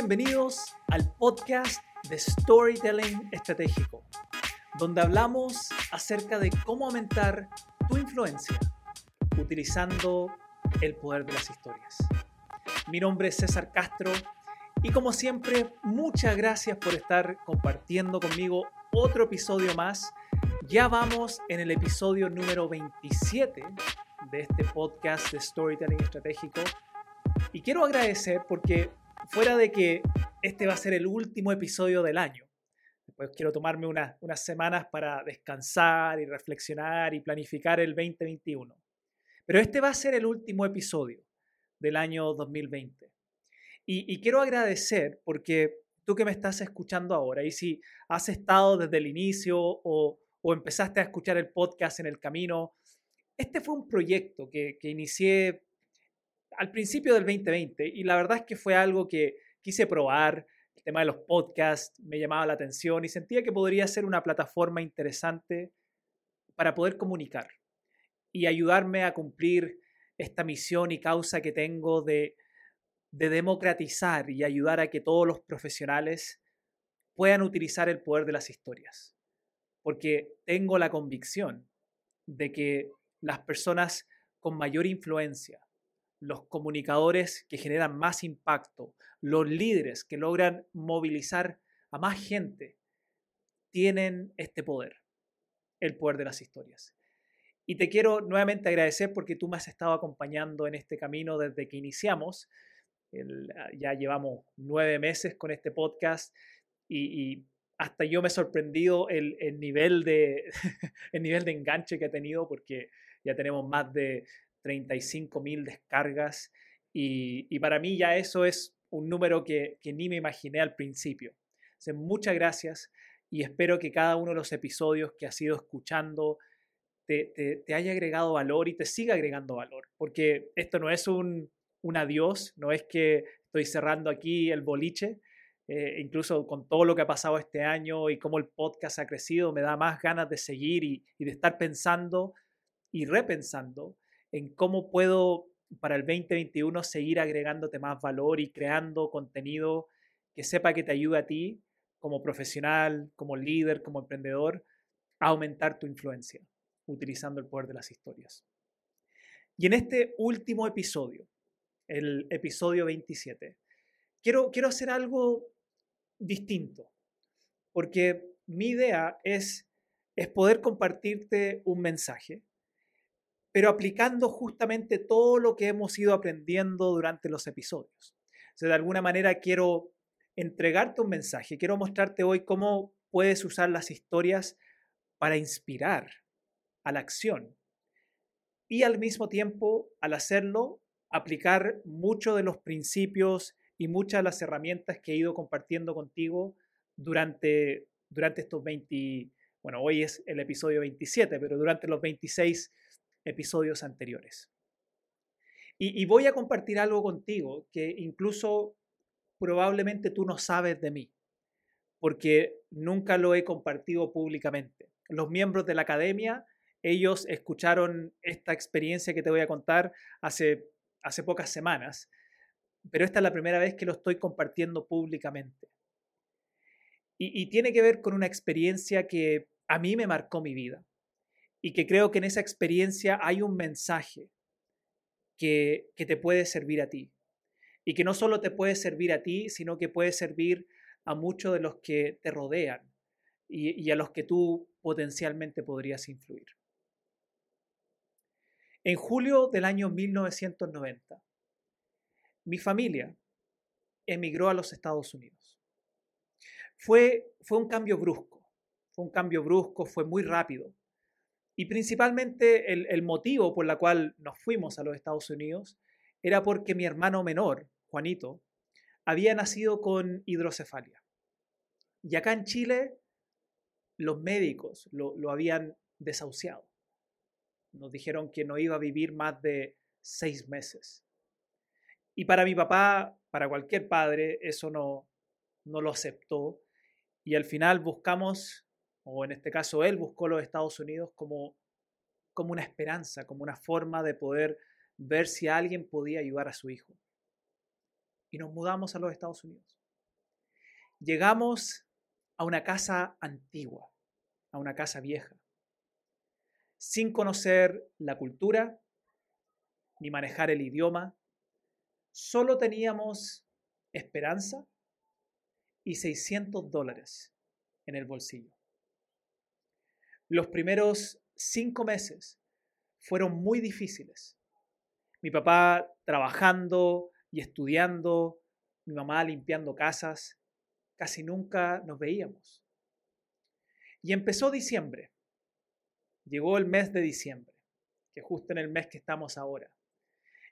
bienvenidos al podcast de Storytelling Estratégico, donde hablamos acerca de cómo aumentar tu influencia utilizando el poder de las historias. Mi nombre es César Castro y como siempre, muchas gracias por estar compartiendo conmigo otro episodio más. Ya vamos en el episodio número 27 de este podcast de Storytelling Estratégico. Y quiero agradecer porque fuera de que este va a ser el último episodio del año, después quiero tomarme unas semanas para descansar y reflexionar y planificar el 2021. Pero este va a ser el último episodio del año 2020. Y, y quiero agradecer porque tú que me estás escuchando ahora, y si has estado desde el inicio o, o empezaste a escuchar el podcast en el camino, este fue un proyecto que, que inicié al principio del 2020 y la verdad es que fue algo que quise probar. El tema de los podcasts me llamaba la atención y sentía que podría ser una plataforma interesante para poder comunicar y ayudarme a cumplir esta misión y causa que tengo de, de democratizar y ayudar a que todos los profesionales puedan utilizar el poder de las historias. Porque tengo la convicción de que las personas con mayor influencia, los comunicadores que generan más impacto, los líderes que logran movilizar a más gente, tienen este poder, el poder de las historias. Y te quiero nuevamente agradecer porque tú me has estado acompañando en este camino desde que iniciamos. Ah, ya llevamos nueve meses con este podcast y, hasta yo me he sorprendido el, el, nivel de, el nivel de enganche que ha tenido porque ya tenemos más de 35 mil descargas y, para mí ya eso es un número que, ni me imaginé al principio. muchas gracias y espero que cada uno de los episodios que has ido escuchando te, haya agregado valor y te siga agregando valor, porque esto no es un, un adiós, no es que estoy cerrando aquí el boliche, eh, incluso con todo lo que ha pasado este año y cómo el podcast ha crecido, me da más ganas de seguir y de estar pensando y repensando en cómo puedo para el 2021 seguir agregándote más valor y creando contenido que sepa que te ayude a ti como profesional, como líder, como emprendedor, a aumentar tu influencia utilizando el poder de las historias. Y en este último episodio, el episodio 27, quiero, quiero hacer algo distinto, porque mi idea es, es poder compartirte un mensaje pero aplicando justamente todo lo que hemos ido aprendiendo durante los episodios. O de alguna manera quiero entregarte un mensaje, quiero mostrarte hoy cómo puedes usar las historias para inspirar a la acción y al mismo tiempo, al hacerlo, aplicar muchos de los principios y muchas de las herramientas que he ido compartiendo contigo durante, durante estos 20, bueno, hoy es el episodio 27, pero durante los 26 episodios anteriores. Y, voy a compartir algo contigo que incluso probablemente tú no sabes de mí, porque nunca lo he compartido públicamente. Los miembros de la academia, ellos escucharon esta experiencia que te voy a contar hace, hace pocas semanas, pero esta es la primera vez que lo estoy compartiendo públicamente. y tiene que ver con una experiencia que a mí me marcó mi vida y que creo que en esa experiencia hay un mensaje que, te puede servir a ti. Y que no solo te puede servir a ti, sino que puede servir a muchos de los que te rodean y, y a los que tú potencialmente podrías influir. En julio del año 1990, mi familia emigró a los Estados Unidos. Fue, fue un cambio brusco, fue un cambio brusco, fue muy rápido. Y principalmente el, motivo por el cual nos fuimos a los Estados Unidos era porque mi hermano menor, Juanito, había nacido con hidrocefalia. Y acá en Chile los médicos lo, lo, habían desahuciado. Nos dijeron que no iba a vivir más de seis meses. Y para mi papá, para cualquier padre, eso no, no lo aceptó. Y al final buscamos o en este caso él buscó los Estados Unidos como, como una esperanza, como una forma de poder ver si alguien podía ayudar a su hijo. Y nos mudamos a los Estados Unidos. llegamos a una casa antigua, a una casa vieja, sin conocer la cultura ni manejar el idioma, solo teníamos esperanza y 600 dólares en el bolsillo. Los primeros cinco meses fueron muy difíciles. Mi papá trabajando y estudiando, mi mamá limpiando casas, casi nunca nos veíamos. Y empezó diciembre. Llegó el mes de diciembre, que justo en el mes que estamos ahora.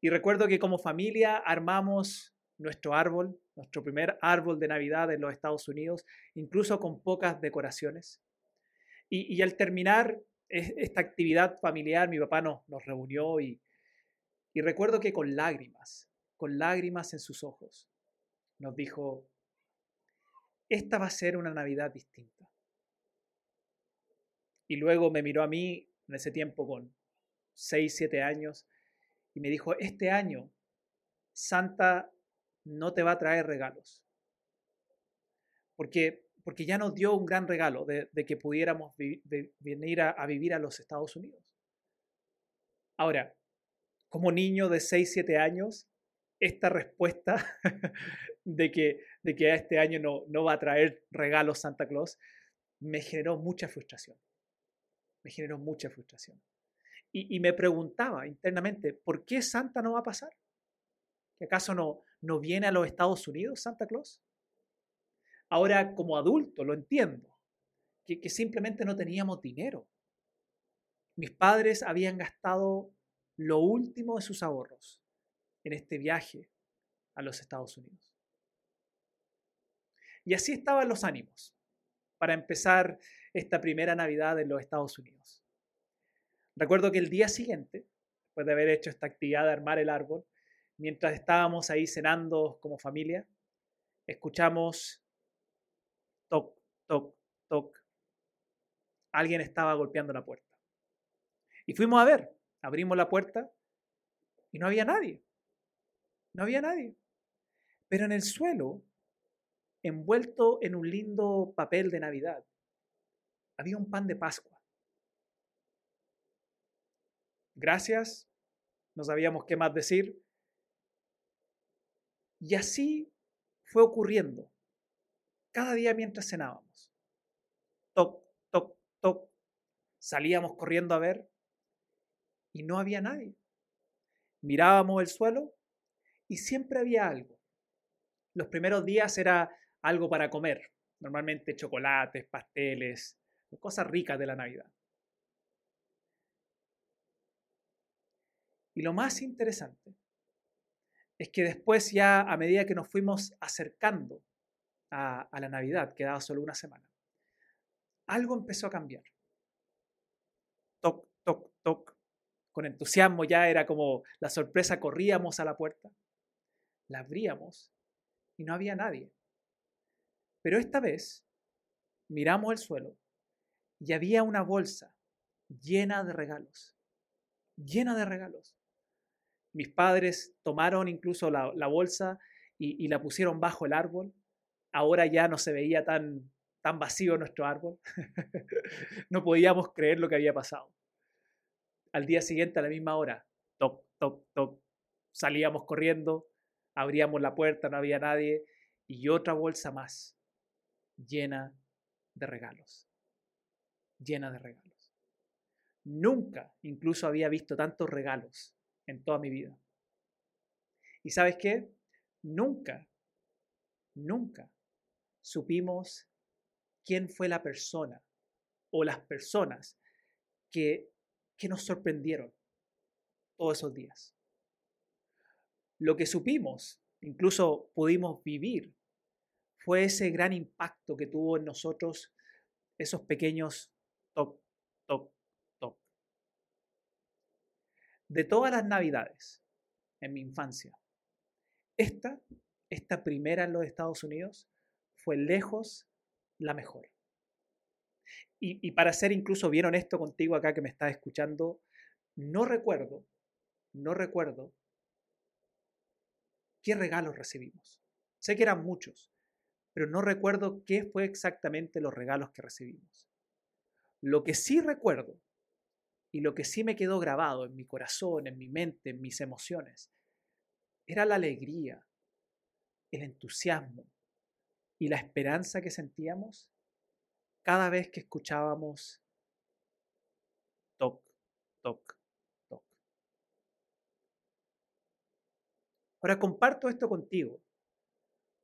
Y recuerdo que como familia armamos nuestro árbol, nuestro primer árbol de Navidad en los Estados Unidos, incluso con pocas decoraciones. Y, al terminar esta actividad familiar, mi papá nos, reunió y, y recuerdo que con lágrimas, con lágrimas en sus ojos, nos dijo, esta va a ser una Navidad distinta. Y luego me miró a mí en ese tiempo con 6, 7 años y me dijo, este año Santa no te va a traer regalos. Porque, porque ya nos dio un gran regalo de, que pudiéramos venir a, vivir a los Estados Unidos. Ahora, como niño de 6, 7 años, esta respuesta de que, de que este año no, no va a traer regalos Santa Claus me generó mucha frustración. Me generó mucha frustración. Y, me preguntaba internamente, ¿por qué Santa no va a pasar? ¿Que acaso no, no viene a los Estados Unidos Santa Claus? Ahora, como adulto, lo entiendo, que, simplemente no teníamos dinero. Mis padres habían gastado lo último de sus ahorros en este viaje a los Estados Unidos. Y así estaban los ánimos para empezar esta primera Navidad en los Estados Unidos. Recuerdo que el día siguiente, después de haber hecho esta actividad de armar el árbol, mientras estábamos ahí cenando como familia, escuchamos toc, toc, toc. Alguien estaba golpeando la puerta. Y fuimos a ver, abrimos la puerta y no había nadie. No había nadie. Pero en el suelo, envuelto en un lindo papel de Navidad, había un pan de Pascua gracias, no sabíamos qué más decir. Y así fue ocurriendo cada día mientras cenábamos. Toc, toc, toc. Salíamos corriendo a ver y no había nadie. Mirábamos el suelo y siempre había algo. Los primeros días era algo para comer, normalmente chocolates, pasteles, cosas ricas de la Navidad. Y lo más interesante es que después ya a medida que nos fuimos acercando a, la Navidad, quedaba solo una semana, algo empezó a cambiar. Toc, toc, toc. Con entusiasmo ya era como la sorpresa, corríamos a la puerta, la abríamos y no había nadie. Pero esta vez miramos el suelo y había una bolsa llena de regalos, llena de regalos. Mis padres tomaron incluso la, bolsa y, la pusieron bajo el árbol. Ahora ya no se veía tan, tan vacío nuestro árbol. no podíamos creer lo que había pasado. Al día siguiente, a la misma hora, toc, toc, toc, salíamos corriendo, abríamos la puerta, no había nadie, y otra bolsa más, llena de regalos. Llena de regalos. Nunca incluso había visto tantos regalos en toda mi vida. ¿Y sabes qué? Nunca, nunca supimos quién fue la persona o las personas que, que nos sorprendieron todos esos días. Lo que supimos, incluso pudimos vivir, fue ese gran impacto que tuvo en nosotros esos pequeños toc, toc, de todas las navidades en mi infancia, esta, esta primera en los Estados Unidos, fue lejos la mejor. Y, para ser incluso bien honesto contigo acá que me estás escuchando, no recuerdo, no recuerdo qué regalos recibimos. Sé que eran muchos, pero no recuerdo qué fue exactamente los regalos que recibimos. Lo que sí recuerdo y lo que sí me quedó grabado en mi corazón, en mi mente, en mis emociones, era la alegría, el entusiasmo y la esperanza que sentíamos cada vez que escuchábamos toc, toc, toc. Ahora comparto esto contigo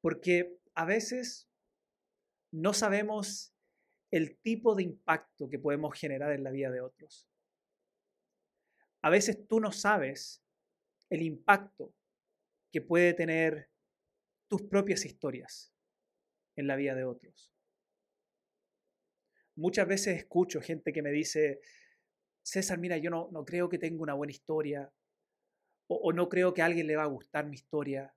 porque a veces no sabemos el tipo de impacto que podemos generar en la vida de otros. A veces tú no sabes el impacto que puede tener tus propias historias en la vida de otros. Muchas veces escucho gente que me dice, César, mira, yo no, no creo que tenga una buena historia, o, no creo que a alguien le va a gustar mi historia,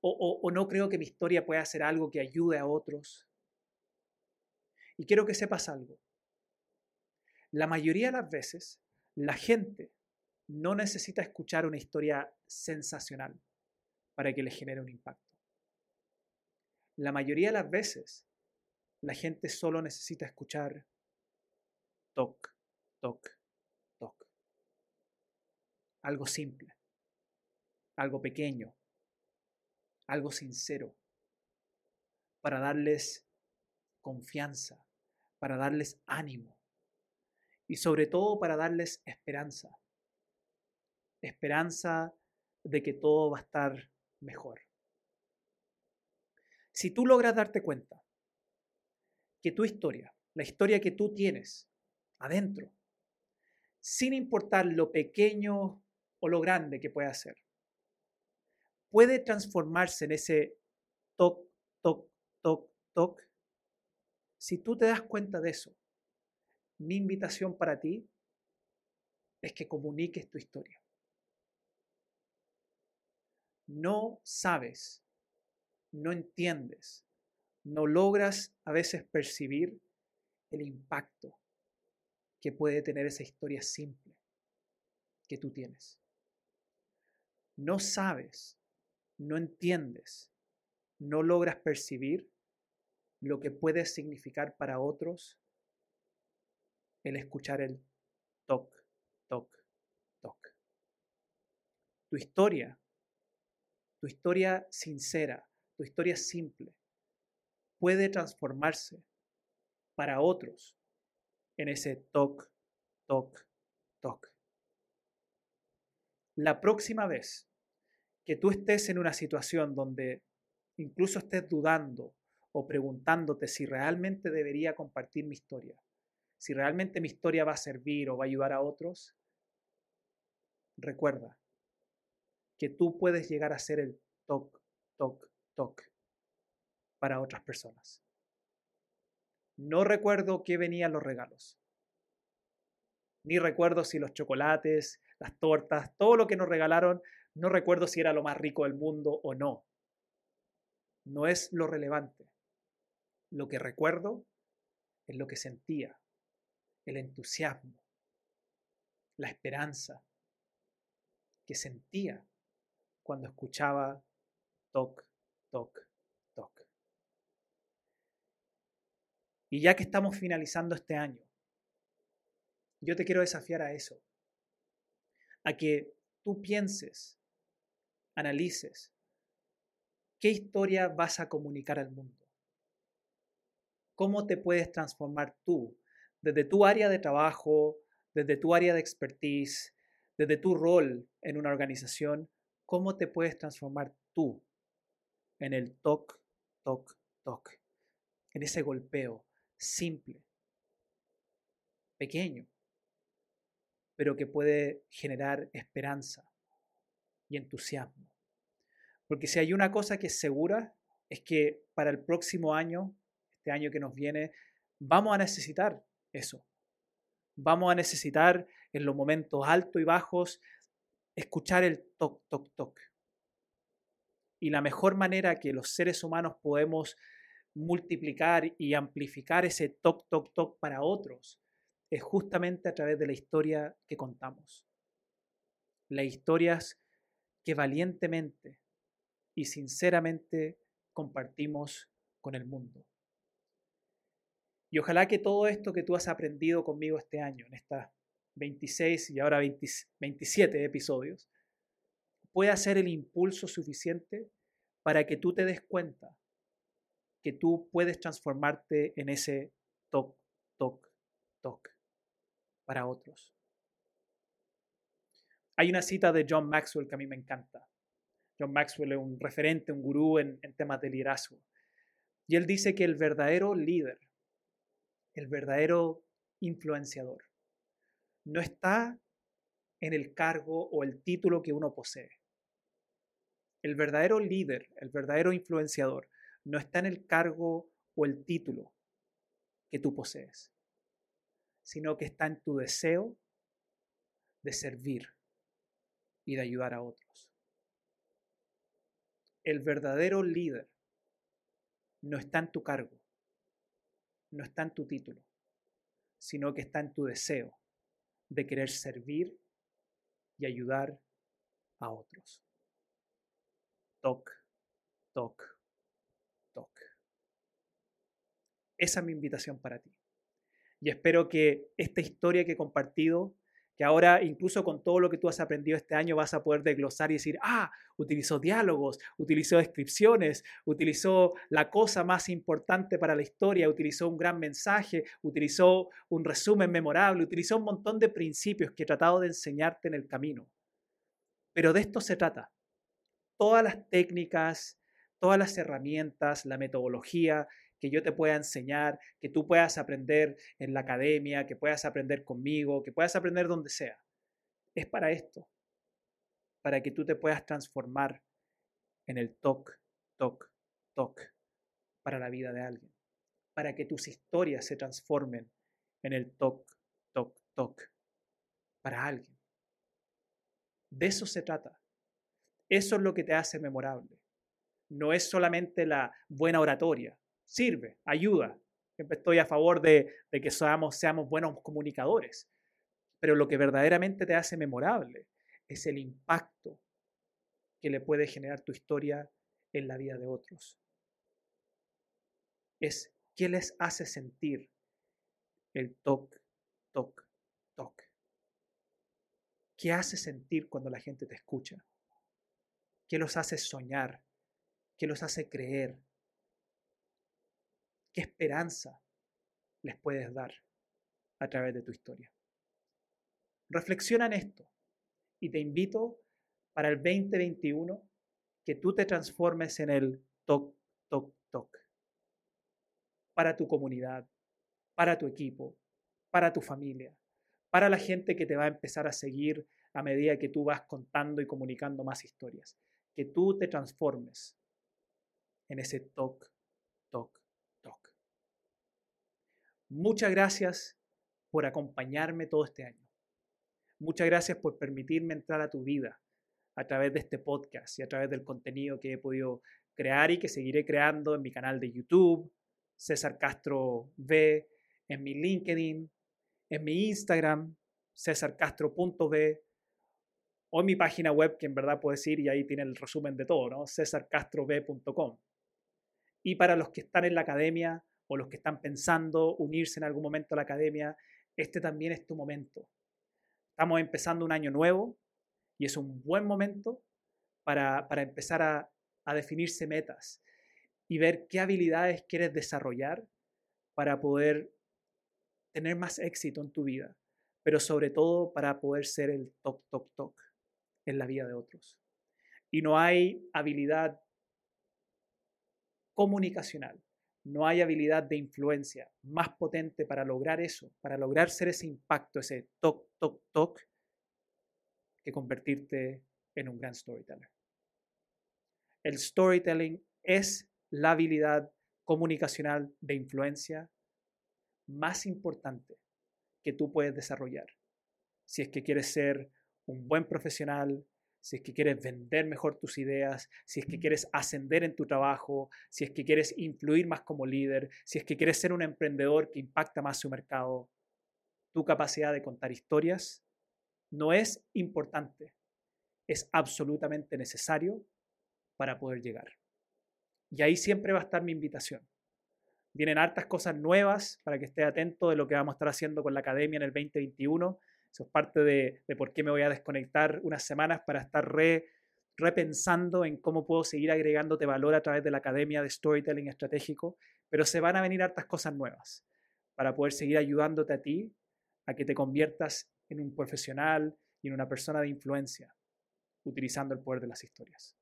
o, o no creo que mi historia pueda ser algo que ayude a otros. Y quiero que sepas algo. La mayoría de las veces, la gente no necesita escuchar una historia sensacional para que le genere un impacto. La mayoría de las veces, la gente solo necesita escuchar toc, toc, toc. Algo simple, algo pequeño, algo sincero, para darles confianza, para darles ánimo y sobre todo para darles esperanza. Esperanza de que todo va a estar mejor. Si tú logras darte cuenta que tu historia, la historia que tú tienes adentro, sin importar lo pequeño o lo grande que pueda ser, puede transformarse en ese toc, toc, toc, toc. Si tú te das cuenta de eso, mi invitación para ti es que comuniques tu historia. No sabes, no entiendes, no logras a veces percibir el impacto que puede tener esa historia simple que tú tienes. No sabes no entiendes, no logras percibir lo que puede significar para otros el escuchar el toc, toc, toc. Tu historia, tu historia sincera, tu historia simple, puede transformarse para otros en ese toc, toc, toc. La próxima vez que tú estés en una situación donde incluso estés dudando o preguntándote si realmente debería compartir mi historia, si realmente mi historia va a servir o va a ayudar a otros, recuerda que tú puedes llegar a ser el toc, toc, toc para otras personas. No recuerdo qué venían los regalos. Ni recuerdo si los chocolates, las tortas, todo lo que nos regalaron no recuerdo si era lo más rico del mundo o no. No es lo relevante. Lo que recuerdo es lo que sentía, el entusiasmo, la esperanza que sentía cuando escuchaba toc, toc, toc. Y ya que estamos finalizando este año, yo te quiero desafiar a eso, a que tú pienses analices qué historia vas a comunicar al mundo. ¿Cómo te puedes transformar tú desde tu área de trabajo, desde tu área de expertise, desde tu rol en una organización? ¿Cómo te puedes transformar tú en el toc, toc, toc? En ese golpeo simple, pequeño, pero que puede generar esperanza, y entusiasmo. Porque si hay una cosa que es segura, es que para el próximo año, este año que nos viene, vamos a necesitar eso. Vamos a necesitar en los momentos altos y bajos escuchar el toc, toc, toc. Y la mejor manera que los seres humanos podemos multiplicar y amplificar ese toc, toc, toc para otros es justamente a través de la historia que contamos. Las historias que valientemente y sinceramente compartimos con el mundo. Y ojalá que todo esto que tú has aprendido conmigo este año, en estas 26 y ahora 27 episodios, pueda ser el impulso suficiente para que tú te des cuenta que tú puedes transformarte en ese toc, toc, toc para otros. Hay una cita de John Maxwell que a mí me encanta. John Maxwell es un referente, un gurú en, en temas de liderazgo. Y él dice que el verdadero líder, el verdadero influenciador, no está en el cargo o el título que uno posee. El verdadero líder, el verdadero influenciador, no está en el cargo o el título que tú posees, sino que está en tu deseo de servir y de ayudar a otros. El verdadero líder no está en tu cargo, no está en tu título, sino que está en tu deseo de querer servir y ayudar a otros. Toc, toc, toc. Esa es mi invitación para ti. Y espero que esta historia que he compartido que ahora incluso con todo lo que tú has aprendido este año vas a poder desglosar y decir, ah, utilizó diálogos, utilizó descripciones, utilizó la cosa más importante para la historia, utilizó un gran mensaje, utilizó un resumen memorable, utilizó un montón de principios que he tratado de enseñarte en el camino. Pero de esto se trata. Todas las técnicas, todas las herramientas, la metodología que yo te pueda enseñar, que tú puedas aprender en la academia, que puedas aprender conmigo, que puedas aprender donde sea. Es para esto, para que tú te puedas transformar en el toc, toc, toc para la vida de alguien, para que tus historias se transformen en el toc, toc, toc para alguien. De eso se trata. Eso es lo que te hace memorable. No es solamente la buena oratoria, sirve, ayuda. Siempre estoy a favor de, que seamos, seamos buenos comunicadores. Pero lo que verdaderamente te hace memorable es el impacto que le puede generar tu historia en la vida de otros. Es qué les hace sentir el toc, toc, toc. ¿Qué hace sentir cuando la gente te escucha? ¿Qué los hace soñar? ¿Qué los hace creer? ¿Qué esperanza les puedes dar a través de tu historia? Reflexiona en esto y te invito para el 2021 que tú te transformes en el toc, toc, toc. Para tu comunidad, para tu equipo, para tu familia, para la gente que te va a empezar a seguir a medida que tú vas contando y comunicando más historias. Que tú te transformes en ese toc, toc, Muchas gracias por acompañarme todo este año. Muchas gracias por permitirme entrar a tu vida a través de este podcast y a través del contenido que he podido crear y que seguiré creando en mi canal de YouTube, César Castro V, en mi LinkedIn, en mi Instagram, cesarcastro.v, o en mi página web, que en verdad puedes ir y ahí tiene el resumen de todo, ¿no? cesarcastrov.com. Y para los que están en la academia, o los que están pensando unirse en algún momento a la academia, este también es tu momento. Estamos empezando un año nuevo y es un buen momento para, empezar a, a definirse metas y ver qué habilidades quieres desarrollar para poder tener más éxito en tu vida, pero sobre todo para poder ser el toc, toc, toc en la vida de otros. Y no hay habilidad comunicacional no hay habilidad de influencia más potente para lograr eso, para lograr ser ese impacto, ese toc, toc, toc, que convertirte en un gran storyteller. El storytelling es la habilidad comunicacional de influencia más importante que tú puedes desarrollar. Si es que quieres ser un buen profesional, si es que quieres vender mejor tus ideas, si es que quieres ascender en tu trabajo, si es que quieres influir más como líder, si es que quieres ser un emprendedor que impacta más su mercado, tu capacidad de contar historias no es importante, es absolutamente necesario para poder llegar. Y ahí siempre va a estar mi invitación. Vienen hartas cosas nuevas para que esté atento de lo que vamos a estar haciendo con la academia en el 2021. Eso es parte de, por qué me voy a desconectar unas semanas para estar repensando en cómo puedo seguir agregándote valor a través de la academia de storytelling estratégico. Pero se van a venir hartas cosas nuevas para poder seguir ayudándote a ti a que te conviertas en un profesional y en una persona de influencia utilizando el poder de las historias.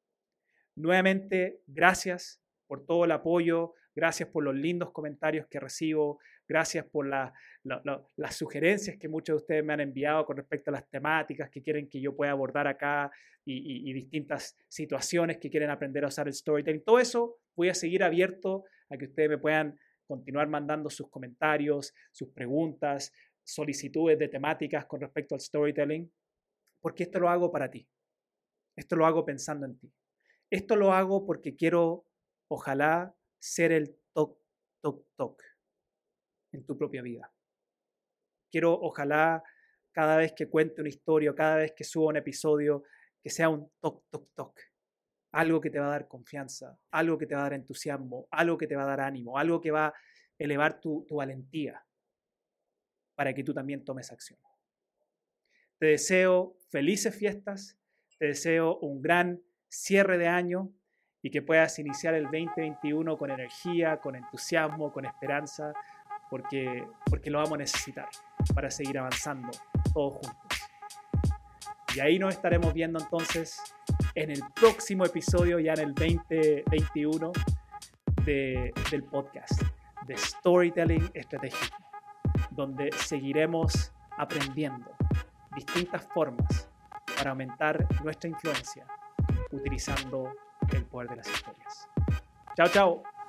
Nuevamente, gracias por todo el apoyo, gracias por los lindos comentarios que recibo, gracias por las sugerencias que muchos de ustedes me han enviado con respecto a las temáticas que quieren que yo pueda abordar acá y, y distintas situaciones que quieren aprender a usar el storytelling. Todo eso voy a seguir abierto a que ustedes me puedan continuar mandando sus comentarios, sus preguntas, solicitudes de temáticas con respecto al storytelling, porque esto lo hago para ti. Esto lo hago pensando en ti. Esto lo hago porque quiero, ojalá, ser el toc, toc, toc en tu propia vida. Quiero, ojalá, cada vez que cuente una historia, cada vez que suba un episodio, que sea un toc, toc, toc. Algo que te va a dar confianza, algo que te va a dar entusiasmo, algo que te va a dar ánimo, algo que va a elevar tu, tu valentía para que tú también tomes acción. Te deseo felices fiestas, te deseo un gran cierre de año y que puedas iniciar el 2021 con energía, con entusiasmo, con esperanza, porque, porque lo vamos a necesitar para seguir avanzando todos juntos. Y ahí nos estaremos viendo entonces en el próximo episodio, ya en el 2021, del podcast de Storytelling Estratégico, donde seguiremos aprendiendo distintas formas para aumentar nuestra influencia utilizando el poder de las historias. Chao, chao.